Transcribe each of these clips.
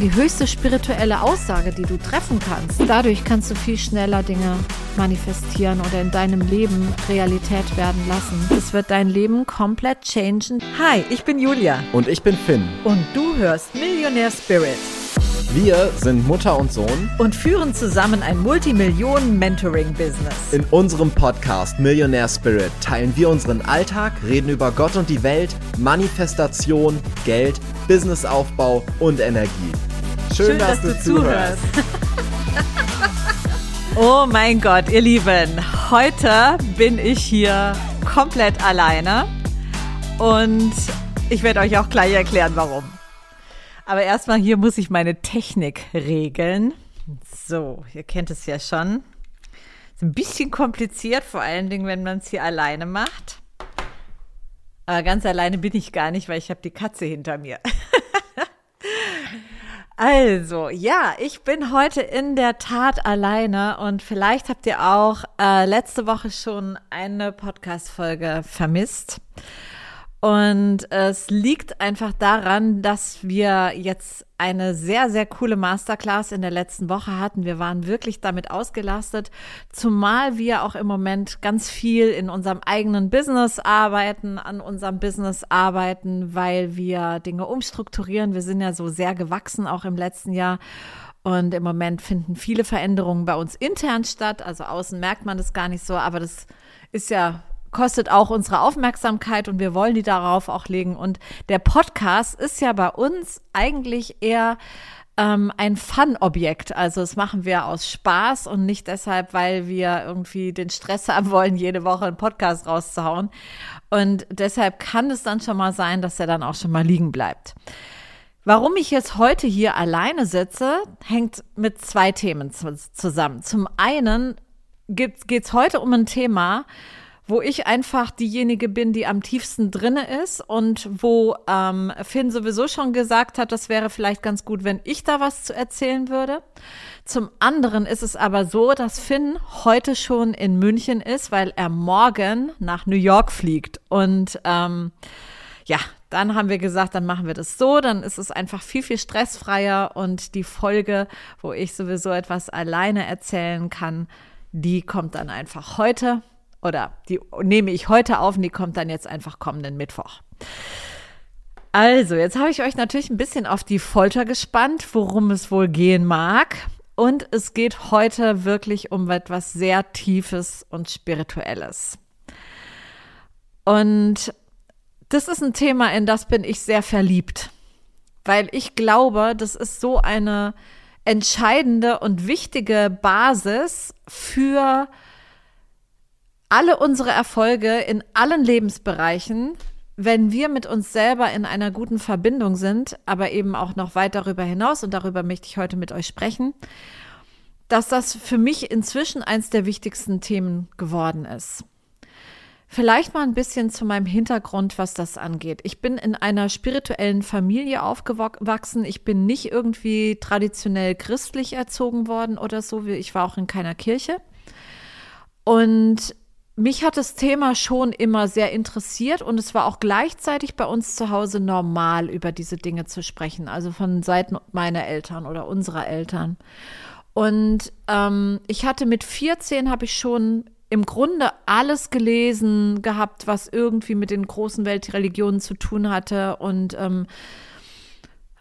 Die höchste spirituelle Aussage, die du treffen kannst. Dadurch kannst du viel schneller Dinge manifestieren oder in deinem Leben Realität werden lassen. Das wird dein Leben komplett changen. Hi, ich bin Julia. Und ich bin Finn. Und du hörst Millionaire Spirit. Wir sind Mutter und Sohn und führen zusammen ein Multimillionen-Mentoring-Business. In unserem Podcast Millionaire Spirit teilen wir unseren Alltag, reden über Gott und die Welt, Manifestation, Geld, Businessaufbau und Energie. Schön, Schön dass, dass, du zuhörst. oh mein Gott, ihr Lieben, heute bin ich hier komplett alleine und ich werde euch auch gleich erklären, warum. Aber erstmal hier muss ich meine Technik regeln. So, ihr kennt es ja schon. Ist ein bisschen kompliziert, vor allen Dingen, wenn man es hier alleine macht. Aber ganz alleine bin ich gar nicht, weil ich habe die Katze hinter mir. also, ja, ich bin heute in der Tat alleine und vielleicht habt ihr auch äh, letzte Woche schon eine Podcast-Folge vermisst. Und es liegt einfach daran, dass wir jetzt eine sehr, sehr coole Masterclass in der letzten Woche hatten. Wir waren wirklich damit ausgelastet, zumal wir auch im Moment ganz viel in unserem eigenen Business arbeiten, an unserem Business arbeiten, weil wir Dinge umstrukturieren. Wir sind ja so sehr gewachsen, auch im letzten Jahr. Und im Moment finden viele Veränderungen bei uns intern statt. Also außen merkt man das gar nicht so, aber das ist ja kostet auch unsere Aufmerksamkeit und wir wollen die darauf auch legen. Und der Podcast ist ja bei uns eigentlich eher ähm, ein Fun-Objekt. Also das machen wir aus Spaß und nicht deshalb, weil wir irgendwie den Stress haben wollen, jede Woche einen Podcast rauszuhauen. Und deshalb kann es dann schon mal sein, dass er dann auch schon mal liegen bleibt. Warum ich jetzt heute hier alleine sitze, hängt mit zwei Themen zusammen. Zum einen geht es heute um ein Thema, wo ich einfach diejenige bin, die am tiefsten drinne ist und wo ähm, Finn sowieso schon gesagt hat, das wäre vielleicht ganz gut, wenn ich da was zu erzählen würde. Zum anderen ist es aber so, dass Finn heute schon in München ist, weil er morgen nach New York fliegt. Und ähm, ja, dann haben wir gesagt, dann machen wir das so, dann ist es einfach viel, viel stressfreier und die Folge, wo ich sowieso etwas alleine erzählen kann, die kommt dann einfach heute oder die nehme ich heute auf und die kommt dann jetzt einfach kommenden Mittwoch. Also, jetzt habe ich euch natürlich ein bisschen auf die Folter gespannt, worum es wohl gehen mag. Und es geht heute wirklich um etwas sehr Tiefes und Spirituelles. Und das ist ein Thema, in das bin ich sehr verliebt, weil ich glaube, das ist so eine entscheidende und wichtige Basis für alle unsere Erfolge in allen Lebensbereichen, wenn wir mit uns selber in einer guten Verbindung sind, aber eben auch noch weit darüber hinaus, und darüber möchte ich heute mit euch sprechen, dass das für mich inzwischen eins der wichtigsten Themen geworden ist. Vielleicht mal ein bisschen zu meinem Hintergrund, was das angeht. Ich bin in einer spirituellen Familie aufgewachsen. Ich bin nicht irgendwie traditionell christlich erzogen worden oder so. Ich war auch in keiner Kirche. Und mich hat das Thema schon immer sehr interessiert und es war auch gleichzeitig bei uns zu Hause normal, über diese Dinge zu sprechen, also von Seiten meiner Eltern oder unserer Eltern. Und ähm, ich hatte mit 14 habe ich schon im Grunde alles gelesen gehabt, was irgendwie mit den großen Weltreligionen zu tun hatte und ähm,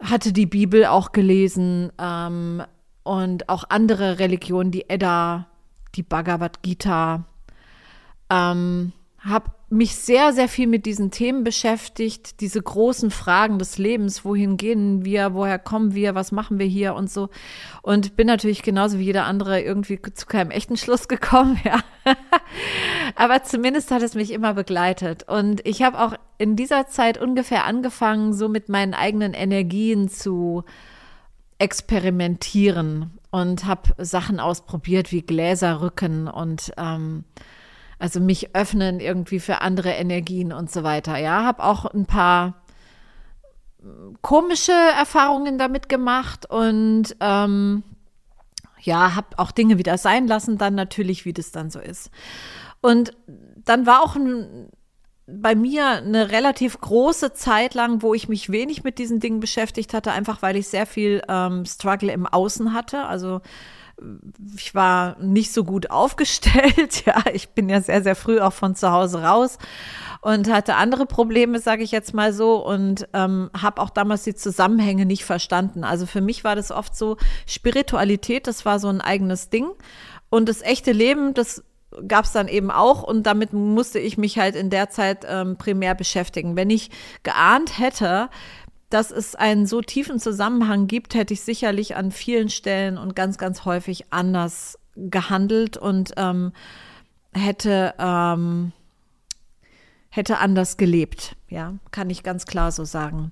hatte die Bibel auch gelesen ähm, und auch andere Religionen, die Edda, die Bhagavad Gita ähm, habe mich sehr, sehr viel mit diesen Themen beschäftigt, diese großen Fragen des Lebens, wohin gehen wir, woher kommen wir, was machen wir hier und so. Und bin natürlich genauso wie jeder andere irgendwie zu keinem echten Schluss gekommen, ja. Aber zumindest hat es mich immer begleitet. Und ich habe auch in dieser Zeit ungefähr angefangen, so mit meinen eigenen Energien zu experimentieren und habe Sachen ausprobiert wie Gläserrücken und ähm, also mich öffnen irgendwie für andere Energien und so weiter. Ja, habe auch ein paar komische Erfahrungen damit gemacht und ähm, ja, habe auch Dinge wieder sein lassen, dann natürlich, wie das dann so ist. Und dann war auch ein, bei mir eine relativ große Zeit lang, wo ich mich wenig mit diesen Dingen beschäftigt hatte, einfach weil ich sehr viel ähm, Struggle im Außen hatte. Also ich war nicht so gut aufgestellt. Ja, ich bin ja sehr, sehr früh auch von zu Hause raus und hatte andere Probleme, sage ich jetzt mal so, und ähm, habe auch damals die Zusammenhänge nicht verstanden. Also für mich war das oft so, Spiritualität, das war so ein eigenes Ding. Und das echte Leben, das gab es dann eben auch und damit musste ich mich halt in der Zeit ähm, primär beschäftigen. Wenn ich geahnt hätte, dass es einen so tiefen Zusammenhang gibt, hätte ich sicherlich an vielen Stellen und ganz, ganz häufig anders gehandelt und ähm, hätte, ähm, hätte anders gelebt. Ja, kann ich ganz klar so sagen.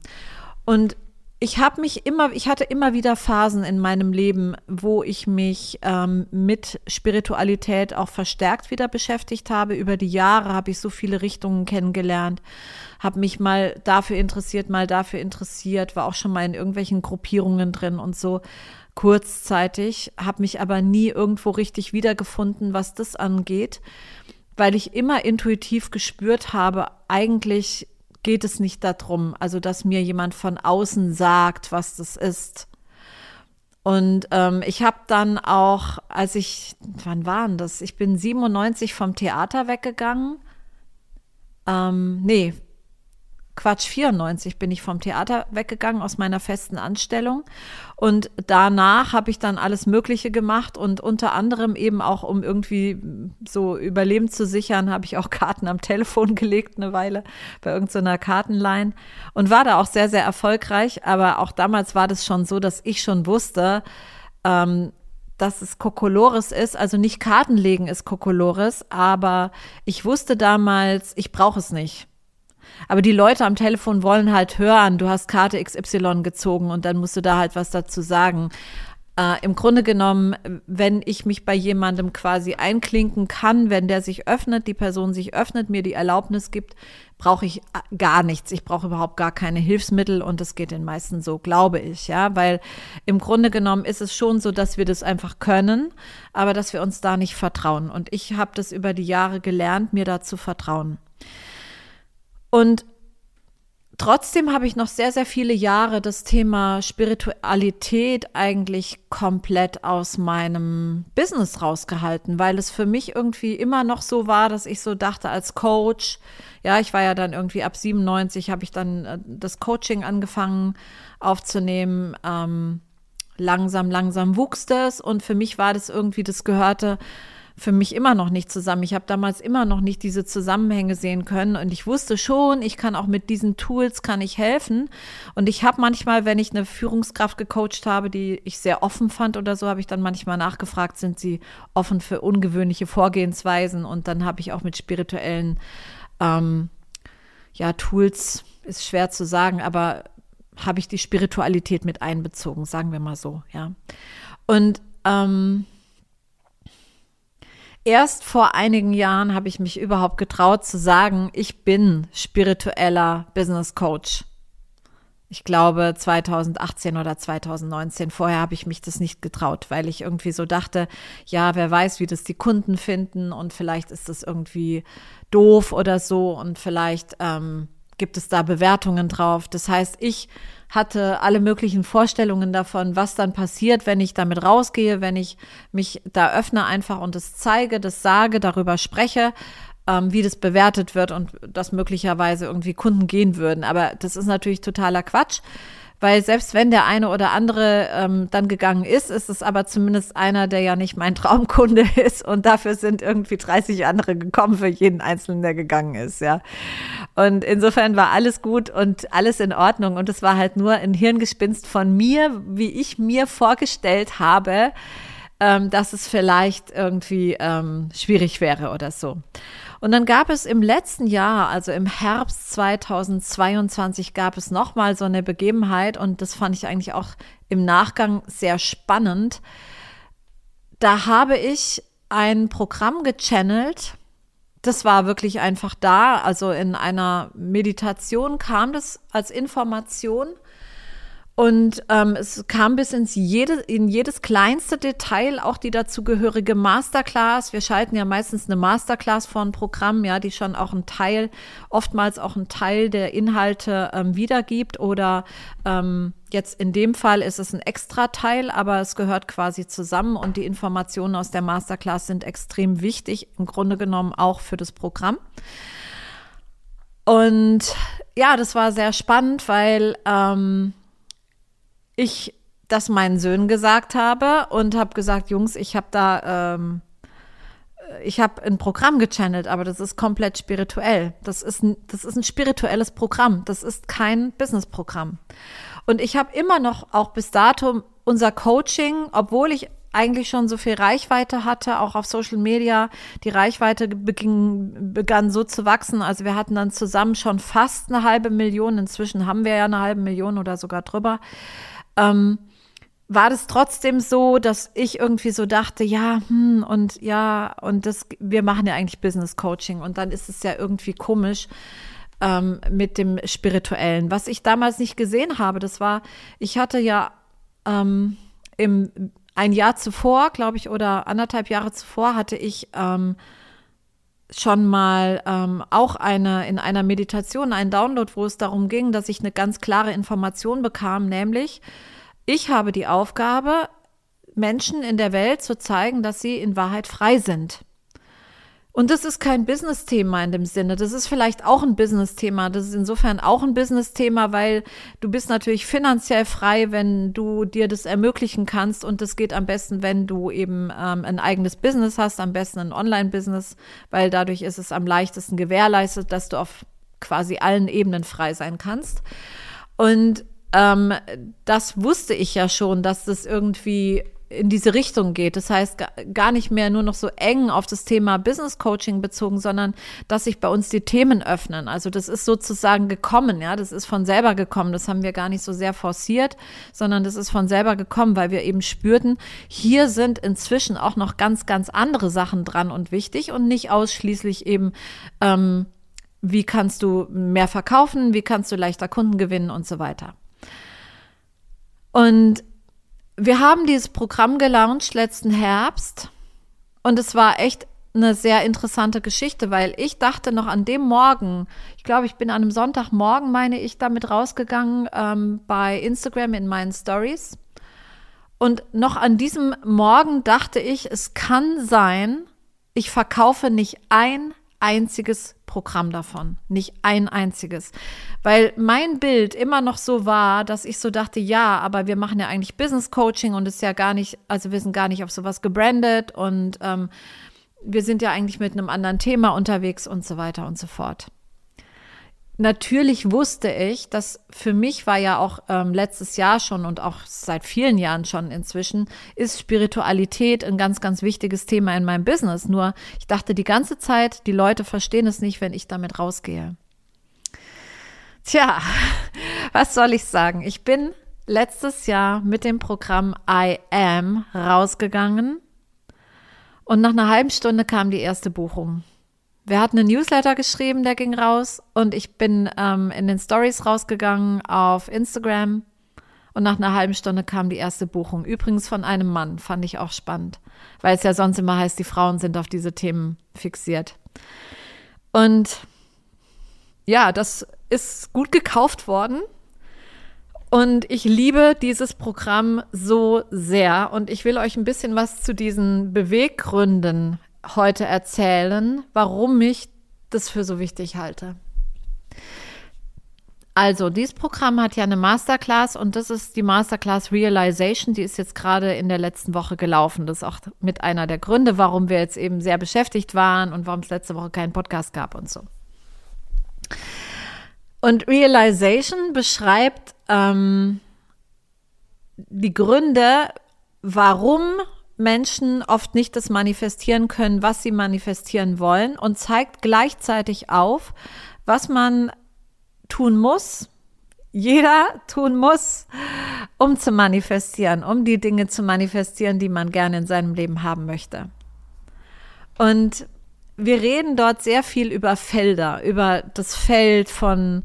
Und ich habe mich immer, ich hatte immer wieder Phasen in meinem Leben, wo ich mich ähm, mit Spiritualität auch verstärkt wieder beschäftigt habe. Über die Jahre habe ich so viele Richtungen kennengelernt, habe mich mal dafür interessiert, mal dafür interessiert, war auch schon mal in irgendwelchen Gruppierungen drin und so kurzzeitig, habe mich aber nie irgendwo richtig wiedergefunden, was das angeht, weil ich immer intuitiv gespürt habe, eigentlich geht es nicht darum, also dass mir jemand von außen sagt, was das ist. Und ähm, ich habe dann auch, als ich, wann waren das? Ich bin 97 vom Theater weggegangen. Ähm, nee, Quatsch, 94 bin ich vom Theater weggegangen aus meiner festen Anstellung. Und danach habe ich dann alles Mögliche gemacht und unter anderem eben auch, um irgendwie so Überleben zu sichern, habe ich auch Karten am Telefon gelegt eine Weile bei irgendeiner Kartenline und war da auch sehr, sehr erfolgreich. Aber auch damals war das schon so, dass ich schon wusste, ähm, dass es Kokolores ist, also nicht Kartenlegen ist Kokolores, aber ich wusste damals, ich brauche es nicht. Aber die Leute am Telefon wollen halt hören, du hast Karte XY gezogen und dann musst du da halt was dazu sagen. Äh, Im Grunde genommen, wenn ich mich bei jemandem quasi einklinken kann, wenn der sich öffnet, die Person sich öffnet, mir die Erlaubnis gibt, brauche ich äh, gar nichts. Ich brauche überhaupt gar keine Hilfsmittel und das geht den meisten so, glaube ich, ja, weil im Grunde genommen ist es schon so, dass wir das einfach können, aber dass wir uns da nicht vertrauen. Und ich habe das über die Jahre gelernt, mir da zu vertrauen. Und trotzdem habe ich noch sehr, sehr viele Jahre das Thema Spiritualität eigentlich komplett aus meinem Business rausgehalten, weil es für mich irgendwie immer noch so war, dass ich so dachte als Coach, ja, ich war ja dann irgendwie ab 97, habe ich dann äh, das Coaching angefangen aufzunehmen. Ähm, langsam, langsam wuchs das und für mich war das irgendwie, das gehörte für mich immer noch nicht zusammen. Ich habe damals immer noch nicht diese Zusammenhänge sehen können und ich wusste schon, ich kann auch mit diesen Tools kann ich helfen und ich habe manchmal, wenn ich eine Führungskraft gecoacht habe, die ich sehr offen fand oder so, habe ich dann manchmal nachgefragt, sind sie offen für ungewöhnliche Vorgehensweisen und dann habe ich auch mit spirituellen ähm, ja Tools ist schwer zu sagen, aber habe ich die Spiritualität mit einbezogen, sagen wir mal so, ja. Und ähm, Erst vor einigen Jahren habe ich mich überhaupt getraut zu sagen, ich bin spiritueller Business Coach. Ich glaube 2018 oder 2019. Vorher habe ich mich das nicht getraut, weil ich irgendwie so dachte, ja, wer weiß, wie das die Kunden finden und vielleicht ist das irgendwie doof oder so und vielleicht ähm, gibt es da Bewertungen drauf. Das heißt, ich hatte alle möglichen Vorstellungen davon, was dann passiert, wenn ich damit rausgehe, wenn ich mich da öffne einfach und es zeige, das sage, darüber spreche, ähm, wie das bewertet wird und dass möglicherweise irgendwie Kunden gehen würden. Aber das ist natürlich totaler Quatsch weil selbst wenn der eine oder andere ähm, dann gegangen ist, ist es aber zumindest einer, der ja nicht mein Traumkunde ist und dafür sind irgendwie 30 andere gekommen für jeden Einzelnen, der gegangen ist, ja. Und insofern war alles gut und alles in Ordnung und es war halt nur ein Hirngespinst von mir, wie ich mir vorgestellt habe, ähm, dass es vielleicht irgendwie ähm, schwierig wäre oder so. Und dann gab es im letzten Jahr, also im Herbst 2022, gab es nochmal so eine Begebenheit und das fand ich eigentlich auch im Nachgang sehr spannend. Da habe ich ein Programm gechannelt. Das war wirklich einfach da. Also in einer Meditation kam das als Information. Und ähm, es kam bis ins jede, in jedes kleinste Detail, auch die dazugehörige Masterclass. Wir schalten ja meistens eine Masterclass vor ein Programm, ja, die schon auch ein Teil, oftmals auch ein Teil der Inhalte ähm, wiedergibt. Oder ähm, jetzt in dem Fall ist es ein extra Teil, aber es gehört quasi zusammen und die Informationen aus der Masterclass sind extrem wichtig, im Grunde genommen auch für das Programm. Und ja, das war sehr spannend, weil ähm, ich das meinen Söhnen gesagt habe und habe gesagt, Jungs, ich habe da, ähm, ich habe ein Programm gechannelt, aber das ist komplett spirituell. Das ist ein, das ist ein spirituelles Programm. Das ist kein Businessprogramm. Und ich habe immer noch auch bis dato unser Coaching, obwohl ich eigentlich schon so viel Reichweite hatte, auch auf Social Media. Die Reichweite beging, begann so zu wachsen. Also wir hatten dann zusammen schon fast eine halbe Million. Inzwischen haben wir ja eine halbe Million oder sogar drüber ähm, war das trotzdem so, dass ich irgendwie so dachte, ja, hm, und ja, und das, wir machen ja eigentlich Business Coaching und dann ist es ja irgendwie komisch ähm, mit dem Spirituellen. Was ich damals nicht gesehen habe, das war, ich hatte ja ähm, im ein Jahr zuvor, glaube ich, oder anderthalb Jahre zuvor, hatte ich ähm, schon mal ähm, auch eine in einer Meditation einen Download, wo es darum ging, dass ich eine ganz klare Information bekam, nämlich ich habe die Aufgabe, Menschen in der Welt zu zeigen, dass sie in Wahrheit frei sind. Und das ist kein Business-Thema in dem Sinne. Das ist vielleicht auch ein Business-Thema. Das ist insofern auch ein Business-Thema, weil du bist natürlich finanziell frei, wenn du dir das ermöglichen kannst. Und das geht am besten, wenn du eben ähm, ein eigenes Business hast, am besten ein Online-Business, weil dadurch ist es am leichtesten gewährleistet, dass du auf quasi allen Ebenen frei sein kannst. Und ähm, das wusste ich ja schon, dass das irgendwie in diese Richtung geht. Das heißt, gar nicht mehr nur noch so eng auf das Thema Business Coaching bezogen, sondern dass sich bei uns die Themen öffnen. Also das ist sozusagen gekommen, ja, das ist von selber gekommen. Das haben wir gar nicht so sehr forciert, sondern das ist von selber gekommen, weil wir eben spürten, hier sind inzwischen auch noch ganz, ganz andere Sachen dran und wichtig und nicht ausschließlich eben, ähm, wie kannst du mehr verkaufen, wie kannst du leichter Kunden gewinnen und so weiter. Und wir haben dieses Programm gelauncht letzten Herbst und es war echt eine sehr interessante Geschichte, weil ich dachte noch an dem Morgen, ich glaube, ich bin an einem Sonntagmorgen, meine ich, damit rausgegangen ähm, bei Instagram in meinen Stories. Und noch an diesem Morgen dachte ich, es kann sein, ich verkaufe nicht ein einziges Programm davon, nicht ein einziges. Weil mein Bild immer noch so war, dass ich so dachte, ja, aber wir machen ja eigentlich Business Coaching und ist ja gar nicht, also wir sind gar nicht auf sowas gebrandet und ähm, wir sind ja eigentlich mit einem anderen Thema unterwegs und so weiter und so fort natürlich wusste ich, dass für mich war ja auch ähm, letztes Jahr schon und auch seit vielen Jahren schon inzwischen, ist Spiritualität ein ganz, ganz wichtiges Thema in meinem Business. Nur ich dachte die ganze Zeit, die Leute verstehen es nicht, wenn ich damit rausgehe. Tja, was soll ich sagen? Ich bin letztes Jahr mit dem Programm I Am rausgegangen und nach einer halben Stunde kam die erste Buchung. Wir hatten einen Newsletter geschrieben, der ging raus und ich bin ähm, in den Stories rausgegangen auf Instagram und nach einer halben Stunde kam die erste Buchung. Übrigens von einem Mann, fand ich auch spannend, weil es ja sonst immer heißt, die Frauen sind auf diese Themen fixiert. Und ja, das ist gut gekauft worden. Und ich liebe dieses Programm so sehr. Und ich will euch ein bisschen was zu diesen Beweggründen heute erzählen, warum ich das für so wichtig halte. Also, dieses Programm hat ja eine Masterclass und das ist die Masterclass Realization. Die ist jetzt gerade in der letzten Woche gelaufen. Das ist auch mit einer der Gründe, warum wir jetzt eben sehr beschäftigt waren und warum es letzte Woche keinen Podcast gab und so. Und Realization beschreibt ähm, die Gründe, warum Menschen oft nicht das manifestieren können, was sie manifestieren wollen und zeigt gleichzeitig auf, was man tun muss, jeder tun muss, um zu manifestieren, um die Dinge zu manifestieren, die man gerne in seinem Leben haben möchte. Und wir reden dort sehr viel über Felder, über das Feld von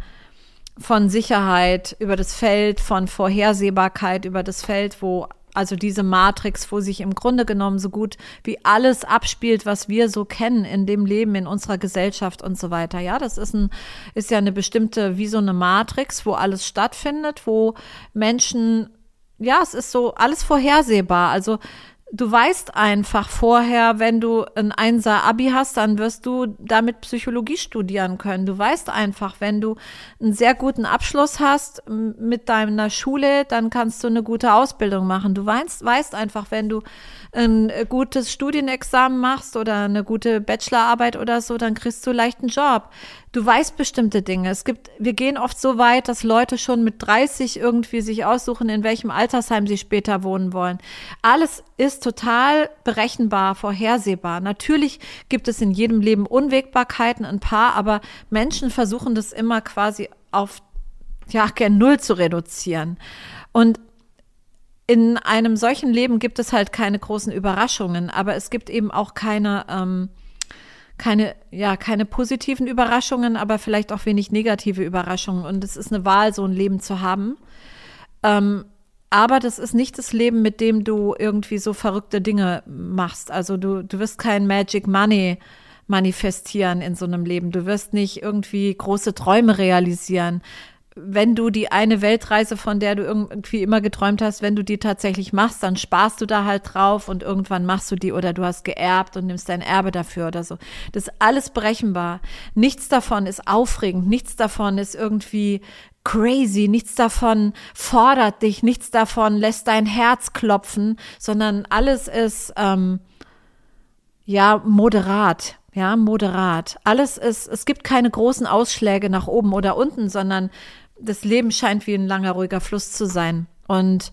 von Sicherheit, über das Feld von Vorhersehbarkeit, über das Feld, wo also diese Matrix, wo sich im Grunde genommen so gut wie alles abspielt, was wir so kennen in dem Leben, in unserer Gesellschaft und so weiter. Ja, das ist ein, ist ja eine bestimmte, wie so eine Matrix, wo alles stattfindet, wo Menschen, ja, es ist so alles vorhersehbar. Also du weißt einfach vorher, wenn du ein Einser Abi hast, dann wirst du damit Psychologie studieren können. Du weißt einfach, wenn du einen sehr guten Abschluss hast mit deiner Schule, dann kannst du eine gute Ausbildung machen. Du weißt, weißt einfach, wenn du ein gutes Studienexamen machst oder eine gute Bachelorarbeit oder so, dann kriegst du leicht einen Job. Du weißt bestimmte Dinge. Es gibt, wir gehen oft so weit, dass Leute schon mit 30 irgendwie sich aussuchen, in welchem Altersheim sie später wohnen wollen. Alles ist total berechenbar, vorhersehbar. Natürlich gibt es in jedem Leben Unwägbarkeiten, ein paar, aber Menschen versuchen das immer quasi auf, ja, gern Null zu reduzieren. Und in einem solchen Leben gibt es halt keine großen Überraschungen, aber es gibt eben auch keine, ähm, keine, ja, keine positiven Überraschungen, aber vielleicht auch wenig negative Überraschungen. Und es ist eine Wahl, so ein Leben zu haben. Ähm, aber das ist nicht das Leben, mit dem du irgendwie so verrückte Dinge machst. Also du, du wirst kein Magic Money manifestieren in so einem Leben. Du wirst nicht irgendwie große Träume realisieren wenn du die eine Weltreise, von der du irgendwie immer geträumt hast, wenn du die tatsächlich machst, dann sparst du da halt drauf und irgendwann machst du die oder du hast geerbt und nimmst dein Erbe dafür oder so. Das ist alles berechenbar. Nichts davon ist aufregend, nichts davon ist irgendwie crazy, nichts davon fordert dich, nichts davon lässt dein Herz klopfen, sondern alles ist ähm, ja moderat. Ja, moderat. Alles ist, es gibt keine großen Ausschläge nach oben oder unten, sondern das Leben scheint wie ein langer, ruhiger Fluss zu sein. Und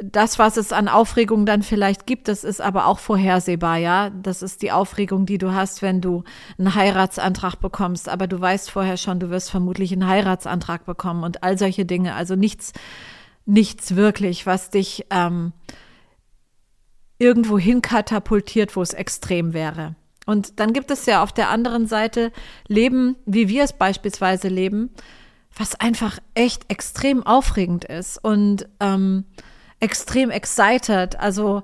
das, was es an Aufregung dann vielleicht gibt, das ist aber auch vorhersehbar, ja. Das ist die Aufregung, die du hast, wenn du einen Heiratsantrag bekommst. Aber du weißt vorher schon, du wirst vermutlich einen Heiratsantrag bekommen und all solche Dinge. Also nichts, nichts wirklich, was dich ähm, irgendwo hin katapultiert, wo es extrem wäre. Und dann gibt es ja auf der anderen Seite Leben, wie wir es beispielsweise leben, was einfach echt extrem aufregend ist und ähm, extrem excited. Also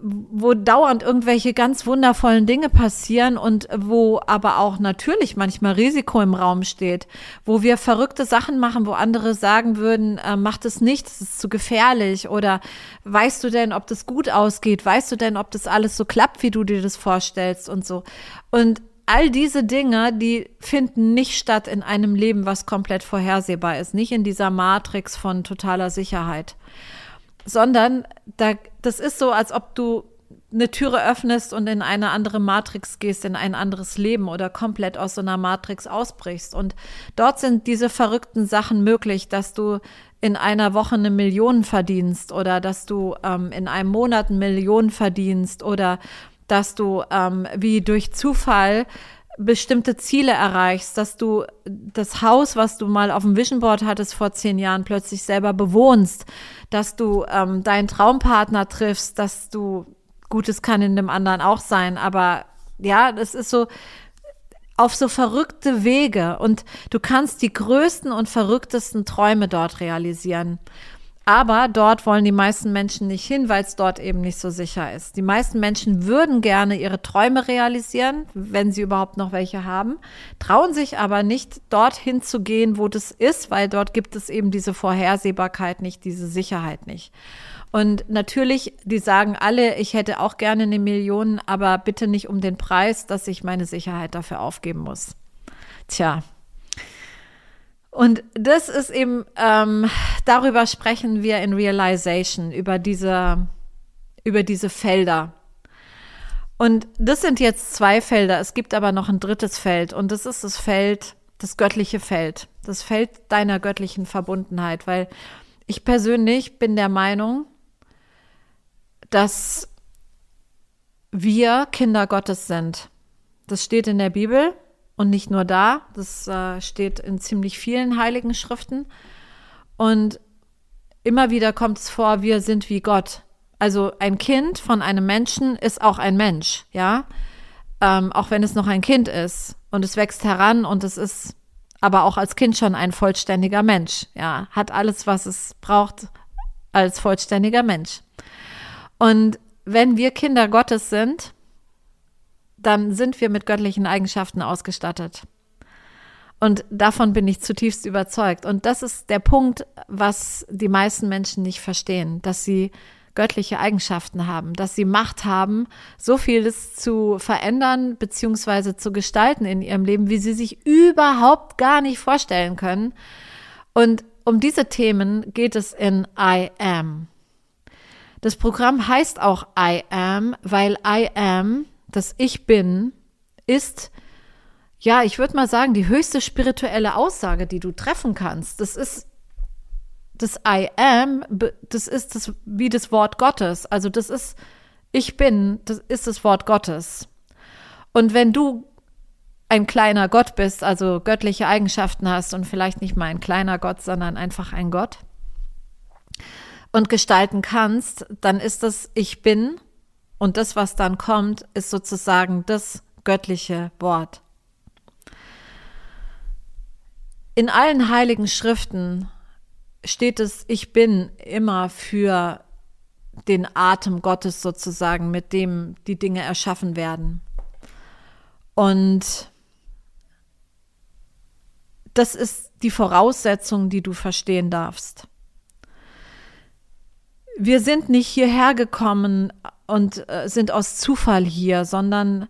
wo dauernd irgendwelche ganz wundervollen Dinge passieren und wo aber auch natürlich manchmal Risiko im Raum steht, wo wir verrückte Sachen machen, wo andere sagen würden, äh, mach das nicht, das ist zu gefährlich oder weißt du denn, ob das gut ausgeht, weißt du denn, ob das alles so klappt, wie du dir das vorstellst und so. Und all diese Dinge, die finden nicht statt in einem Leben, was komplett vorhersehbar ist, nicht in dieser Matrix von totaler Sicherheit, sondern da, das ist so, als ob du eine Türe öffnest und in eine andere Matrix gehst, in ein anderes Leben oder komplett aus so einer Matrix ausbrichst. Und dort sind diese verrückten Sachen möglich, dass du in einer Woche eine Million verdienst oder dass du ähm, in einem Monat eine Million verdienst oder dass du ähm, wie durch Zufall bestimmte Ziele erreichst, dass du das Haus, was du mal auf dem Vision Board hattest vor zehn Jahren, plötzlich selber bewohnst, dass du ähm, deinen Traumpartner triffst, dass du Gutes kann in dem anderen auch sein, aber ja, das ist so auf so verrückte Wege und du kannst die größten und verrücktesten Träume dort realisieren. Aber dort wollen die meisten Menschen nicht hin, weil es dort eben nicht so sicher ist. Die meisten Menschen würden gerne ihre Träume realisieren, wenn sie überhaupt noch welche haben, trauen sich aber nicht, dorthin zu gehen, wo das ist, weil dort gibt es eben diese Vorhersehbarkeit nicht, diese Sicherheit nicht. Und natürlich, die sagen alle, ich hätte auch gerne eine Million, aber bitte nicht um den Preis, dass ich meine Sicherheit dafür aufgeben muss. Tja, und das ist eben, ähm, darüber sprechen wir in Realization, über diese, über diese Felder. Und das sind jetzt zwei Felder. Es gibt aber noch ein drittes Feld. Und das ist das Feld, das göttliche Feld. Das Feld deiner göttlichen Verbundenheit. Weil ich persönlich bin der Meinung, dass wir Kinder Gottes sind. Das steht in der Bibel. Und nicht nur da, das äh, steht in ziemlich vielen heiligen Schriften. Und immer wieder kommt es vor, wir sind wie Gott. Also ein Kind von einem Menschen ist auch ein Mensch, ja. Ähm, auch wenn es noch ein Kind ist und es wächst heran und es ist aber auch als Kind schon ein vollständiger Mensch. Ja, hat alles, was es braucht als vollständiger Mensch. Und wenn wir Kinder Gottes sind, dann sind wir mit göttlichen Eigenschaften ausgestattet. Und davon bin ich zutiefst überzeugt. Und das ist der Punkt, was die meisten Menschen nicht verstehen, dass sie göttliche Eigenschaften haben, dass sie Macht haben, so vieles zu verändern bzw. zu gestalten in ihrem Leben, wie sie sich überhaupt gar nicht vorstellen können. Und um diese Themen geht es in I Am. Das Programm heißt auch I Am, weil I Am, das Ich bin, ist ja, ich würde mal sagen, die höchste spirituelle Aussage, die du treffen kannst. Das ist das I am, das ist das wie das Wort Gottes. Also das ist ich bin, das ist das Wort Gottes. Und wenn du ein kleiner Gott bist, also göttliche Eigenschaften hast und vielleicht nicht mal ein kleiner Gott, sondern einfach ein Gott und gestalten kannst, dann ist das Ich bin und das, was dann kommt, ist sozusagen das göttliche Wort. In allen heiligen Schriften steht es Ich bin immer für den Atem Gottes sozusagen, mit dem die Dinge erschaffen werden. Und das ist die Voraussetzung, die du verstehen darfst. Wir sind nicht hierher gekommen und äh, sind aus Zufall hier, sondern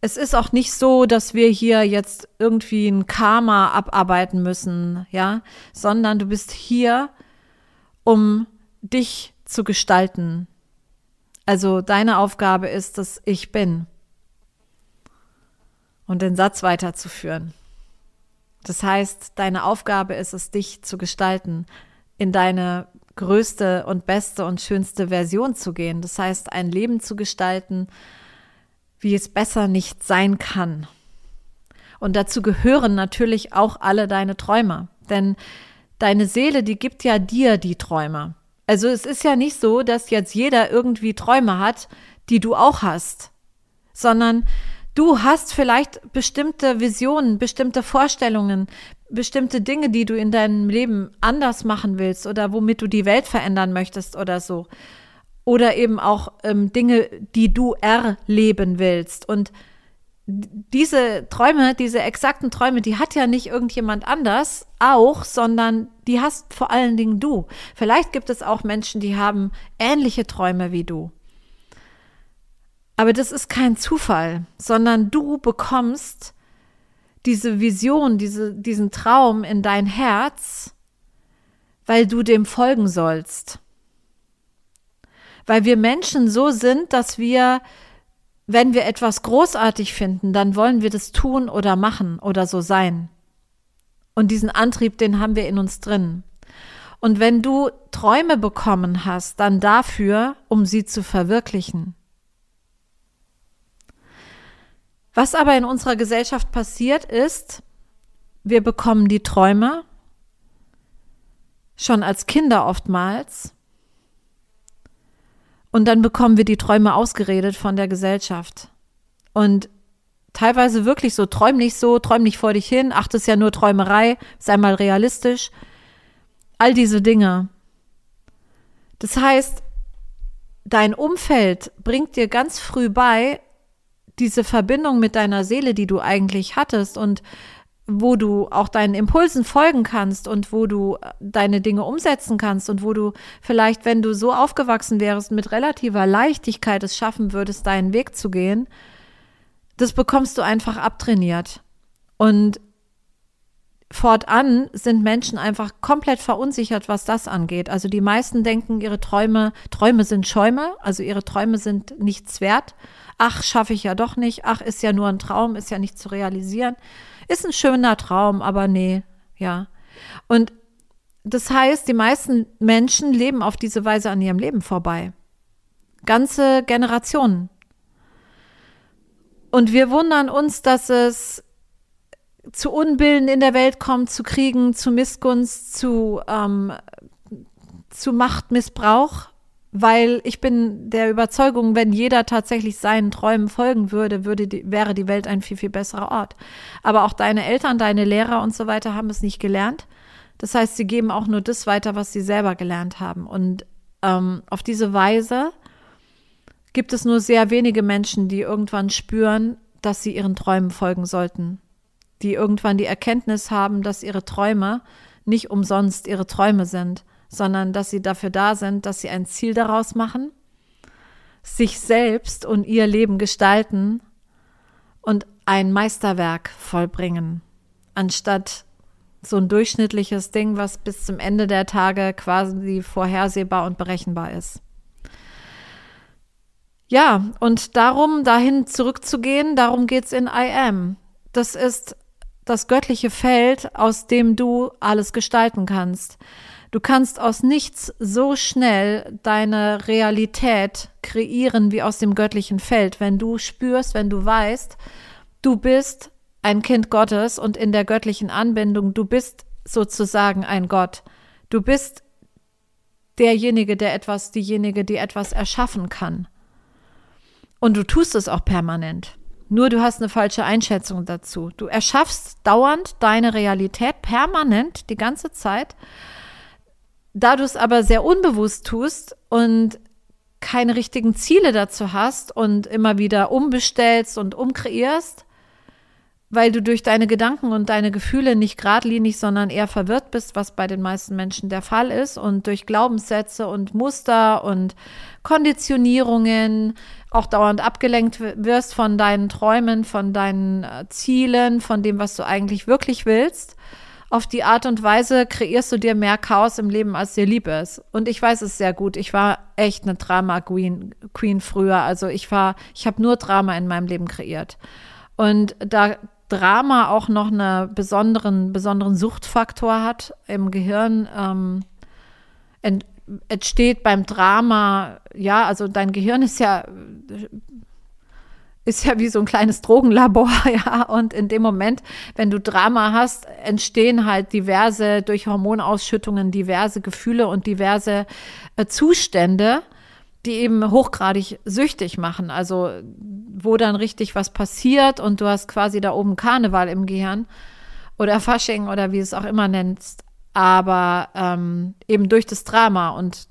es ist auch nicht so, dass wir hier jetzt irgendwie ein Karma abarbeiten müssen, ja, sondern du bist hier, um dich zu gestalten. Also deine Aufgabe ist es, ich bin. Und den Satz weiterzuführen. Das heißt, deine Aufgabe ist es, dich zu gestalten, in deine größte und beste und schönste Version zu gehen. Das heißt, ein Leben zu gestalten, wie es besser nicht sein kann. Und dazu gehören natürlich auch alle deine Träume. Denn deine Seele, die gibt ja dir die Träume. Also es ist ja nicht so, dass jetzt jeder irgendwie Träume hat, die du auch hast, sondern du hast vielleicht bestimmte Visionen, bestimmte Vorstellungen, bestimmte Dinge, die du in deinem Leben anders machen willst oder womit du die Welt verändern möchtest oder so oder eben auch ähm, Dinge, die du erleben willst. Und diese Träume, diese exakten Träume, die hat ja nicht irgendjemand anders auch, sondern die hast vor allen Dingen du. Vielleicht gibt es auch Menschen, die haben ähnliche Träume wie du. Aber das ist kein Zufall, sondern du bekommst diese Vision, diese, diesen Traum in dein Herz, weil du dem folgen sollst weil wir Menschen so sind, dass wir, wenn wir etwas großartig finden, dann wollen wir das tun oder machen oder so sein. Und diesen Antrieb, den haben wir in uns drin. Und wenn du Träume bekommen hast, dann dafür, um sie zu verwirklichen. Was aber in unserer Gesellschaft passiert ist, wir bekommen die Träume schon als Kinder oftmals und dann bekommen wir die Träume ausgeredet von der Gesellschaft. Und teilweise wirklich so, träum nicht so, träum nicht vor dich hin, ach, das ist ja nur Träumerei, sei mal realistisch. All diese Dinge. Das heißt, dein Umfeld bringt dir ganz früh bei, diese Verbindung mit deiner Seele, die du eigentlich hattest und wo du auch deinen Impulsen folgen kannst und wo du äh, deine Dinge umsetzen kannst und wo du vielleicht, wenn du so aufgewachsen wärst, mit relativer Leichtigkeit es schaffen würdest, deinen Weg zu gehen, das bekommst du einfach abtrainiert. Und fortan sind Menschen einfach komplett verunsichert, was das angeht. Also die meisten denken, ihre Träume, Träume sind Schäume, also ihre Träume sind nichts wert. Ach, schaffe ich ja doch nicht. Ach, ist ja nur ein Traum, ist ja nicht zu realisieren. Ist ein schöner Traum, aber nee, ja. Und das heißt, die meisten Menschen leben auf diese Weise an ihrem Leben vorbei. Ganze Generationen. Und wir wundern uns, dass es zu Unbilden in der Welt kommt, zu Kriegen, zu Missgunst, zu, ähm, zu Machtmissbrauch, weil ich bin der Überzeugung, wenn jeder tatsächlich seinen Träumen folgen würde, würde die, wäre die Welt ein viel, viel besserer Ort. Aber auch deine Eltern, deine Lehrer und so weiter haben es nicht gelernt. Das heißt, sie geben auch nur das weiter, was sie selber gelernt haben. Und ähm, auf diese Weise gibt es nur sehr wenige Menschen, die irgendwann spüren, dass sie ihren Träumen folgen sollten. Die irgendwann die Erkenntnis haben, dass ihre Träume nicht umsonst ihre Träume sind sondern dass sie dafür da sind, dass sie ein Ziel daraus machen, sich selbst und ihr Leben gestalten und ein Meisterwerk vollbringen, anstatt so ein durchschnittliches Ding, was bis zum Ende der Tage quasi vorhersehbar und berechenbar ist. Ja, und darum, dahin zurückzugehen, darum geht es in I Am. Das ist das göttliche Feld, aus dem du alles gestalten kannst. Du kannst aus nichts so schnell deine Realität kreieren wie aus dem göttlichen Feld, wenn du spürst, wenn du weißt, du bist ein Kind Gottes und in der göttlichen Anbindung, du bist sozusagen ein Gott. Du bist derjenige, der etwas, diejenige, die etwas erschaffen kann. Und du tust es auch permanent. Nur du hast eine falsche Einschätzung dazu. Du erschaffst dauernd deine Realität permanent die ganze Zeit da du es aber sehr unbewusst tust und keine richtigen Ziele dazu hast und immer wieder umbestellst und umkreierst, weil du durch deine Gedanken und deine Gefühle nicht geradlinig, sondern eher verwirrt bist, was bei den meisten Menschen der Fall ist und durch Glaubenssätze und Muster und Konditionierungen auch dauernd abgelenkt wirst von deinen Träumen, von deinen äh, Zielen, von dem, was du eigentlich wirklich willst auf die Art und Weise kreierst du dir mehr Chaos im Leben, als dir lieb ist. Und ich weiß es sehr gut. Ich war echt eine Drama-Queen Queen früher. Also ich war, ich habe nur Drama in meinem Leben kreiert. Und da Drama auch noch einen besonderen, besonderen Suchtfaktor hat im Gehirn, ähm, entsteht beim Drama, ja, also dein Gehirn ist ja ist ja wie so ein kleines Drogenlabor, ja. Und in dem Moment, wenn du Drama hast, entstehen halt diverse, durch Hormonausschüttungen, diverse Gefühle und diverse äh, Zustände, die eben hochgradig süchtig machen. Also, wo dann richtig was passiert und du hast quasi da oben Karneval im Gehirn oder Fasching oder wie es auch immer nennst. Aber ähm, eben durch das Drama und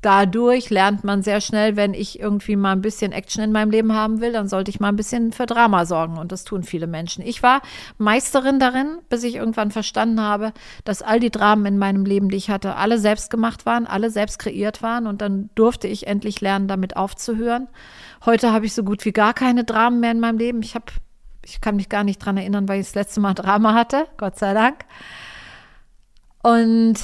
dadurch lernt man sehr schnell, wenn ich irgendwie mal ein bisschen Action in meinem Leben haben will, dann sollte ich mal ein bisschen für Drama sorgen. Und das tun viele Menschen. Ich war Meisterin darin, bis ich irgendwann verstanden habe, dass all die Dramen in meinem Leben, die ich hatte, alle selbst gemacht waren, alle selbst kreiert waren. Und dann durfte ich endlich lernen, damit aufzuhören. Heute habe ich so gut wie gar keine Dramen mehr in meinem Leben. Ich habe, ich kann mich gar nicht dran erinnern, weil ich das letzte Mal Drama hatte. Gott sei Dank. Und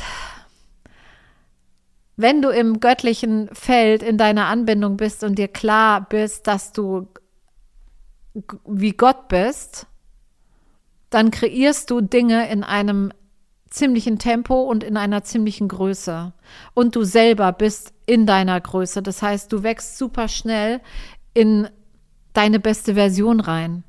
wenn du im göttlichen Feld in deiner Anbindung bist und dir klar bist, dass du wie Gott bist, dann kreierst du Dinge in einem ziemlichen Tempo und in einer ziemlichen Größe. Und du selber bist in deiner Größe. Das heißt, du wächst super schnell in deine beste Version rein.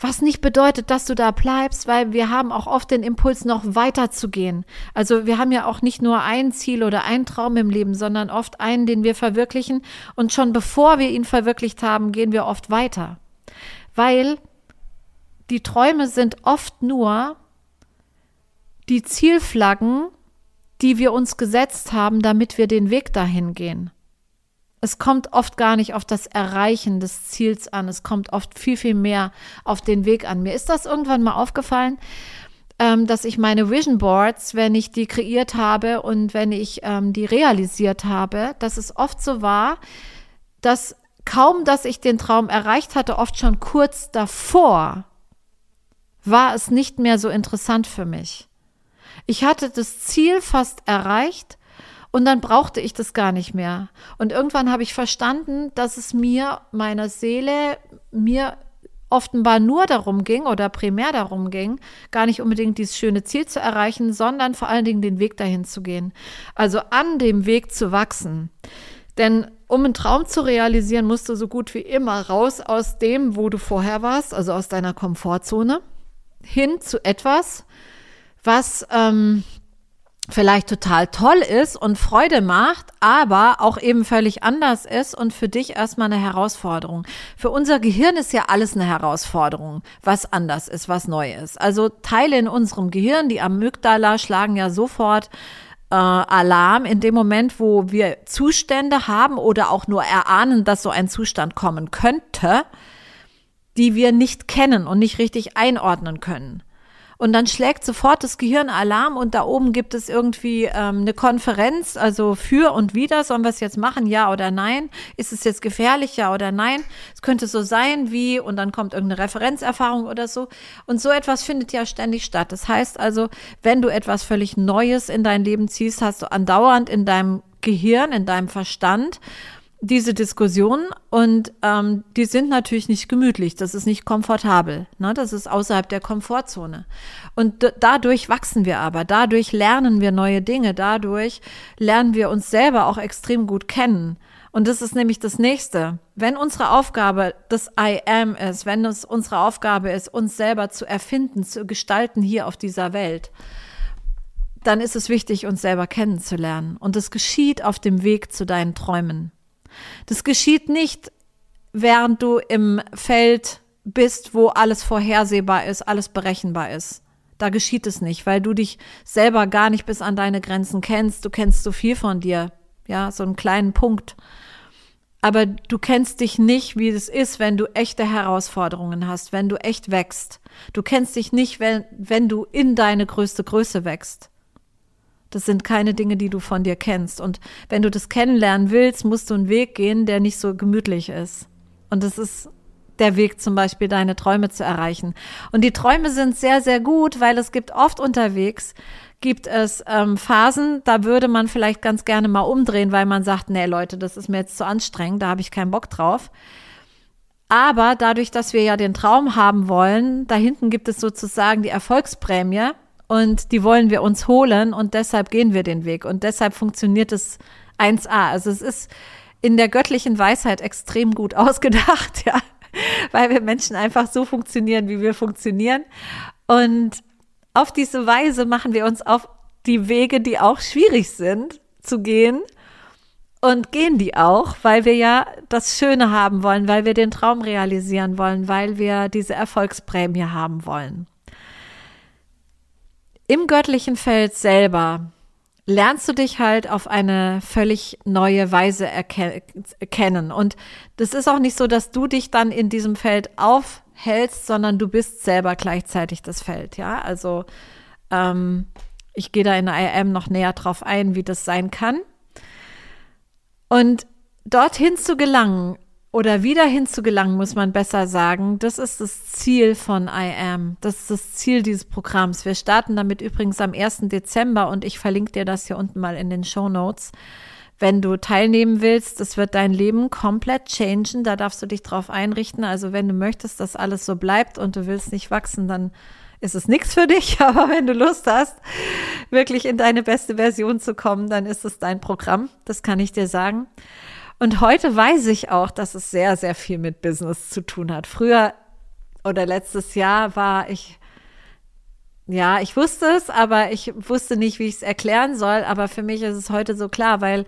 Was nicht bedeutet, dass du da bleibst, weil wir haben auch oft den Impuls, noch weiter zu gehen. Also wir haben ja auch nicht nur ein Ziel oder ein Traum im Leben, sondern oft einen, den wir verwirklichen. Und schon bevor wir ihn verwirklicht haben, gehen wir oft weiter. Weil die Träume sind oft nur die Zielflaggen, die wir uns gesetzt haben, damit wir den Weg dahin gehen. Es kommt oft gar nicht auf das Erreichen des Ziels an. Es kommt oft viel, viel mehr auf den Weg an. Mir ist das irgendwann mal aufgefallen, ähm, dass ich meine Vision Boards, wenn ich die kreiert habe und wenn ich ähm, die realisiert habe, dass es oft so war, dass kaum, dass ich den Traum erreicht hatte, oft schon kurz davor, war es nicht mehr so interessant für mich. Ich hatte das Ziel fast erreicht und dann brauchte ich das gar nicht mehr. Und irgendwann habe ich verstanden, dass es mir, meiner Seele, mir offenbar nur darum ging oder primär darum ging, gar nicht unbedingt dieses schöne Ziel zu erreichen, sondern vor allen Dingen den Weg dahin zu gehen. Also an dem Weg zu wachsen. Denn um einen Traum zu realisieren, musst du so gut wie immer raus aus dem, wo du vorher warst, also aus deiner Komfortzone, hin zu etwas, was ähm, vielleicht total toll ist und Freude macht, aber auch eben völlig anders ist und für dich erstmal eine Herausforderung. Für unser Gehirn ist ja alles eine Herausforderung, was anders ist, was neu ist. Also Teile in unserem Gehirn, die Amygdala schlagen ja sofort äh, Alarm in dem Moment, wo wir Zustände haben oder auch nur erahnen, dass so ein Zustand kommen könnte, die wir nicht kennen und nicht richtig einordnen können. Und dann schlägt sofort das Gehirn Alarm und da oben gibt es irgendwie ähm, eine Konferenz, also für und wider, sollen wir es jetzt machen, ja oder nein? Ist es jetzt gefährlich, ja oder nein? Es könnte so sein wie, und dann kommt irgendeine Referenzerfahrung oder so. Und so etwas findet ja ständig statt. Das heißt also, wenn du etwas völlig Neues in dein Leben ziehst, hast du andauernd in deinem Gehirn, in deinem Verstand diese Diskussionen und ähm, die sind natürlich nicht gemütlich, das ist nicht komfortabel, ne? das ist außerhalb der Komfortzone. Und dadurch wachsen wir aber, dadurch lernen wir neue Dinge, dadurch lernen wir uns selber auch extrem gut kennen. Und das ist nämlich das Nächste. Wenn unsere Aufgabe das I am ist, wenn es unsere Aufgabe ist, uns selber zu erfinden, zu gestalten hier auf dieser Welt, dann ist es wichtig, uns selber kennenzulernen. Und es geschieht auf dem Weg zu deinen Träumen. Das geschieht nicht, während du im Feld bist, wo alles vorhersehbar ist, alles berechenbar ist. Da geschieht es nicht, weil du dich selber gar nicht bis an deine Grenzen kennst. Du kennst so viel von dir, ja, so einen kleinen Punkt. Aber du kennst dich nicht, wie es ist, wenn du echte Herausforderungen hast, wenn du echt wächst. Du kennst dich nicht, wenn, wenn du in deine größte Größe wächst. Das sind keine Dinge, die du von dir kennst. Und wenn du das kennenlernen willst, musst du einen Weg gehen, der nicht so gemütlich ist. Und das ist der Weg zum Beispiel, deine Träume zu erreichen. Und die Träume sind sehr, sehr gut, weil es gibt oft unterwegs, gibt es ähm, Phasen, da würde man vielleicht ganz gerne mal umdrehen, weil man sagt, nee Leute, das ist mir jetzt zu anstrengend, da habe ich keinen Bock drauf. Aber dadurch, dass wir ja den Traum haben wollen, da hinten gibt es sozusagen die Erfolgsprämie und die wollen wir uns holen und deshalb gehen wir den Weg und deshalb funktioniert es 1a. Also es ist in der göttlichen Weisheit extrem gut ausgedacht, ja, weil wir Menschen einfach so funktionieren, wie wir funktionieren. Und auf diese Weise machen wir uns auf die Wege, die auch schwierig sind, zu gehen und gehen die auch, weil wir ja das Schöne haben wollen, weil wir den Traum realisieren wollen, weil wir diese Erfolgsprämie haben wollen. Im göttlichen Feld selber lernst du dich halt auf eine völlig neue Weise erkennen. Und das ist auch nicht so, dass du dich dann in diesem Feld aufhältst, sondern du bist selber gleichzeitig das Feld. Ja, also ähm, ich gehe da in der IM noch näher drauf ein, wie das sein kann. Und dorthin zu gelangen, oder wieder hinzugelangen, muss man besser sagen. Das ist das Ziel von I Am. Das ist das Ziel dieses Programms. Wir starten damit übrigens am 1. Dezember und ich verlinke dir das hier unten mal in den Show Notes. Wenn du teilnehmen willst, das wird dein Leben komplett changen. Da darfst du dich drauf einrichten. Also wenn du möchtest, dass alles so bleibt und du willst nicht wachsen, dann ist es nichts für dich. Aber wenn du Lust hast, wirklich in deine beste Version zu kommen, dann ist es dein Programm. Das kann ich dir sagen. Und heute weiß ich auch, dass es sehr, sehr viel mit Business zu tun hat. Früher oder letztes Jahr war ich, ja, ich wusste es, aber ich wusste nicht, wie ich es erklären soll. Aber für mich ist es heute so klar, weil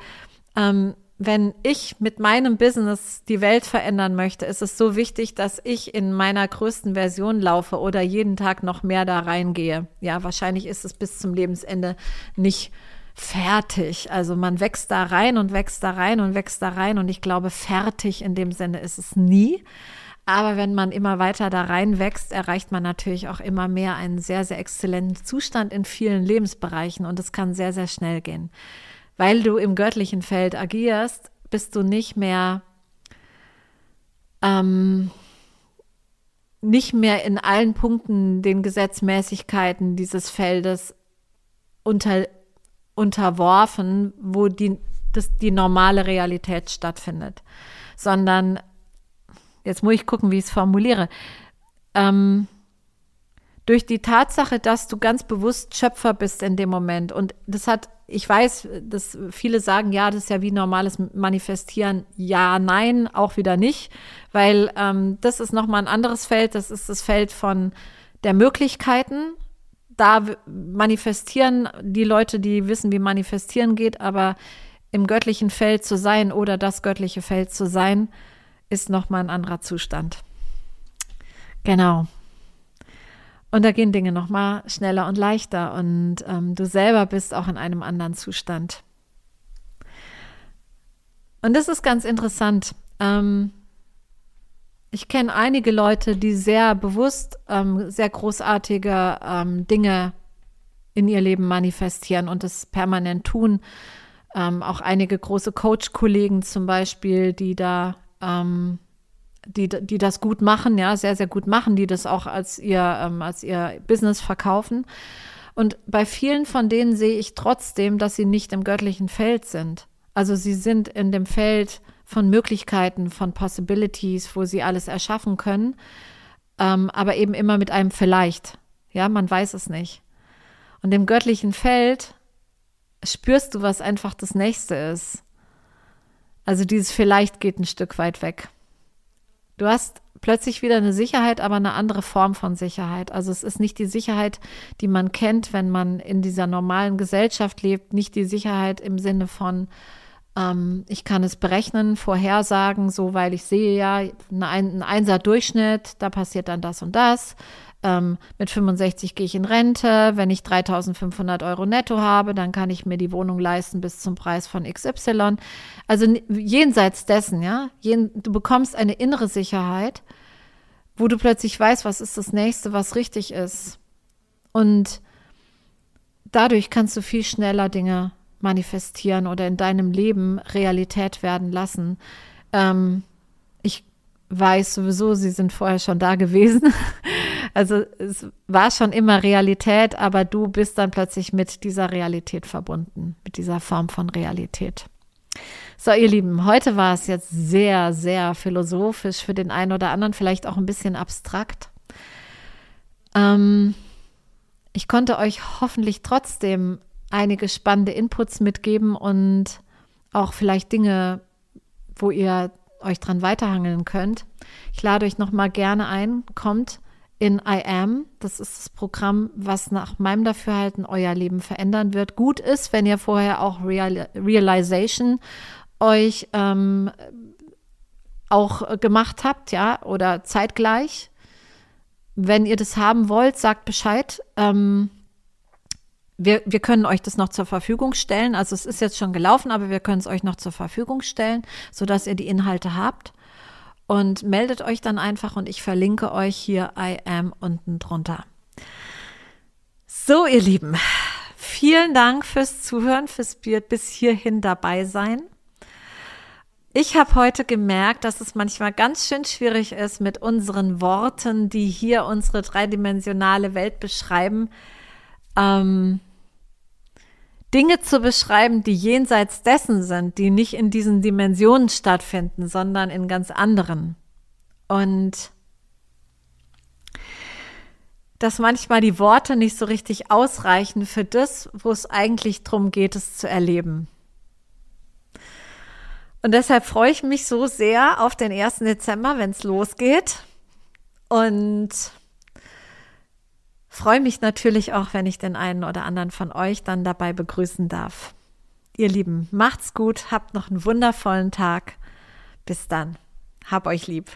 ähm, wenn ich mit meinem Business die Welt verändern möchte, ist es so wichtig, dass ich in meiner größten Version laufe oder jeden Tag noch mehr da reingehe. Ja, wahrscheinlich ist es bis zum Lebensende nicht fertig. Also man wächst da rein und wächst da rein und wächst da rein und ich glaube, fertig in dem Sinne ist es nie. Aber wenn man immer weiter da rein wächst, erreicht man natürlich auch immer mehr einen sehr, sehr exzellenten Zustand in vielen Lebensbereichen und es kann sehr, sehr schnell gehen. Weil du im göttlichen Feld agierst, bist du nicht mehr ähm, nicht mehr in allen Punkten den Gesetzmäßigkeiten dieses Feldes unter, unterworfen, wo die, das, die normale Realität stattfindet, sondern, jetzt muss ich gucken, wie ich es formuliere, ähm, durch die Tatsache, dass du ganz bewusst Schöpfer bist in dem Moment. Und das hat, ich weiß, dass viele sagen, ja, das ist ja wie normales Manifestieren. Ja, nein, auch wieder nicht, weil ähm, das ist nochmal ein anderes Feld. Das ist das Feld von der Möglichkeiten, da manifestieren die Leute, die wissen, wie manifestieren geht, aber im göttlichen Feld zu sein oder das göttliche Feld zu sein, ist nochmal ein anderer Zustand. Genau. Und da gehen Dinge nochmal schneller und leichter und ähm, du selber bist auch in einem anderen Zustand. Und das ist ganz interessant. Ähm, ich kenne einige Leute, die sehr bewusst ähm, sehr großartige ähm, Dinge in ihr Leben manifestieren und es permanent tun. Ähm, auch einige große Coach-Kollegen zum Beispiel, die da, ähm, die, die das gut machen, ja, sehr, sehr gut machen, die das auch als ihr, ähm, als ihr Business verkaufen. Und bei vielen von denen sehe ich trotzdem, dass sie nicht im göttlichen Feld sind. Also sie sind in dem Feld von Möglichkeiten, von Possibilities, wo sie alles erschaffen können, ähm, aber eben immer mit einem vielleicht. Ja, man weiß es nicht. Und im göttlichen Feld spürst du, was einfach das nächste ist. Also dieses vielleicht geht ein Stück weit weg. Du hast plötzlich wieder eine Sicherheit, aber eine andere Form von Sicherheit. Also es ist nicht die Sicherheit, die man kennt, wenn man in dieser normalen Gesellschaft lebt, nicht die Sicherheit im Sinne von, ähm, ich kann es berechnen, vorhersagen, so weil ich sehe ja ein, ein Einser Durchschnitt, da passiert dann das und das. Ähm, mit 65 gehe ich in Rente. Wenn ich 3500 Euro netto habe, dann kann ich mir die Wohnung leisten bis zum Preis von XY. Also jenseits dessen, ja, jen, du bekommst eine innere Sicherheit, wo du plötzlich weißt, was ist das nächste, was richtig ist. Und dadurch kannst du viel schneller Dinge manifestieren oder in deinem Leben Realität werden lassen. Ähm, ich weiß sowieso, sie sind vorher schon da gewesen. Also es war schon immer Realität, aber du bist dann plötzlich mit dieser Realität verbunden, mit dieser Form von Realität. So, ihr Lieben, heute war es jetzt sehr, sehr philosophisch für den einen oder anderen, vielleicht auch ein bisschen abstrakt. Ähm, ich konnte euch hoffentlich trotzdem einige spannende Inputs mitgeben und auch vielleicht Dinge, wo ihr euch dran weiterhangeln könnt. Ich lade euch noch mal gerne ein, kommt in I Am. Das ist das Programm, was nach meinem Dafürhalten euer Leben verändern wird. Gut ist, wenn ihr vorher auch Real Realization euch ähm, auch gemacht habt, ja, oder zeitgleich. Wenn ihr das haben wollt, sagt Bescheid. Ähm, wir, wir können euch das noch zur Verfügung stellen. Also es ist jetzt schon gelaufen, aber wir können es euch noch zur Verfügung stellen, sodass ihr die Inhalte habt. Und meldet euch dann einfach und ich verlinke euch hier I am unten drunter. So, ihr Lieben, vielen Dank fürs Zuhören, fürs bis hierhin dabei sein. Ich habe heute gemerkt, dass es manchmal ganz schön schwierig ist, mit unseren Worten, die hier unsere dreidimensionale Welt beschreiben, ähm, Dinge zu beschreiben, die jenseits dessen sind, die nicht in diesen Dimensionen stattfinden, sondern in ganz anderen. Und dass manchmal die Worte nicht so richtig ausreichen für das, wo es eigentlich darum geht, es zu erleben. Und deshalb freue ich mich so sehr auf den 1. Dezember, wenn es losgeht. Und Freue mich natürlich auch, wenn ich den einen oder anderen von euch dann dabei begrüßen darf. Ihr Lieben, macht's gut, habt noch einen wundervollen Tag. Bis dann. Hab euch lieb.